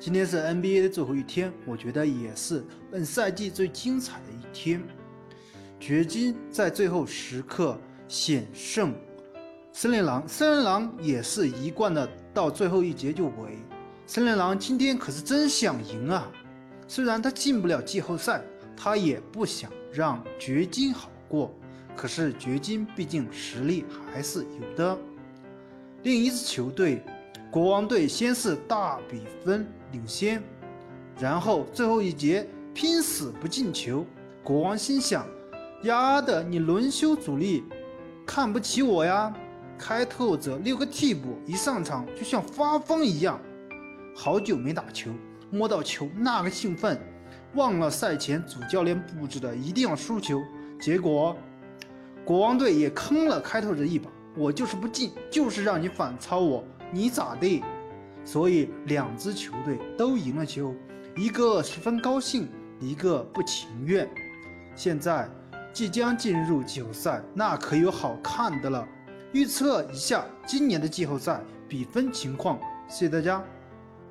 今天是 NBA 的最后一天，我觉得也是本赛季最精彩的一天。掘金在最后时刻险胜森林狼，森林狼也是一贯的到最后一节就围。森林狼今天可是真想赢啊！虽然他进不了季后赛，他也不想让掘金好过。可是掘金毕竟实力还是有的。另一支球队。国王队先是大比分领先，然后最后一节拼死不进球。国王心想：“丫的，你轮休主力，看不起我呀！”开拓者六个替补一上场就像发疯一样，好久没打球，摸到球那个兴奋，忘了赛前主教练布置的一定要输球。结果，国王队也坑了开拓者一把。我就是不进，就是让你反超我。你咋的？所以两支球队都赢了球，一个十分高兴，一个不情愿。现在即将进入季后赛，那可有好看的了。预测一下今年的季后赛比分情况，谢谢大家。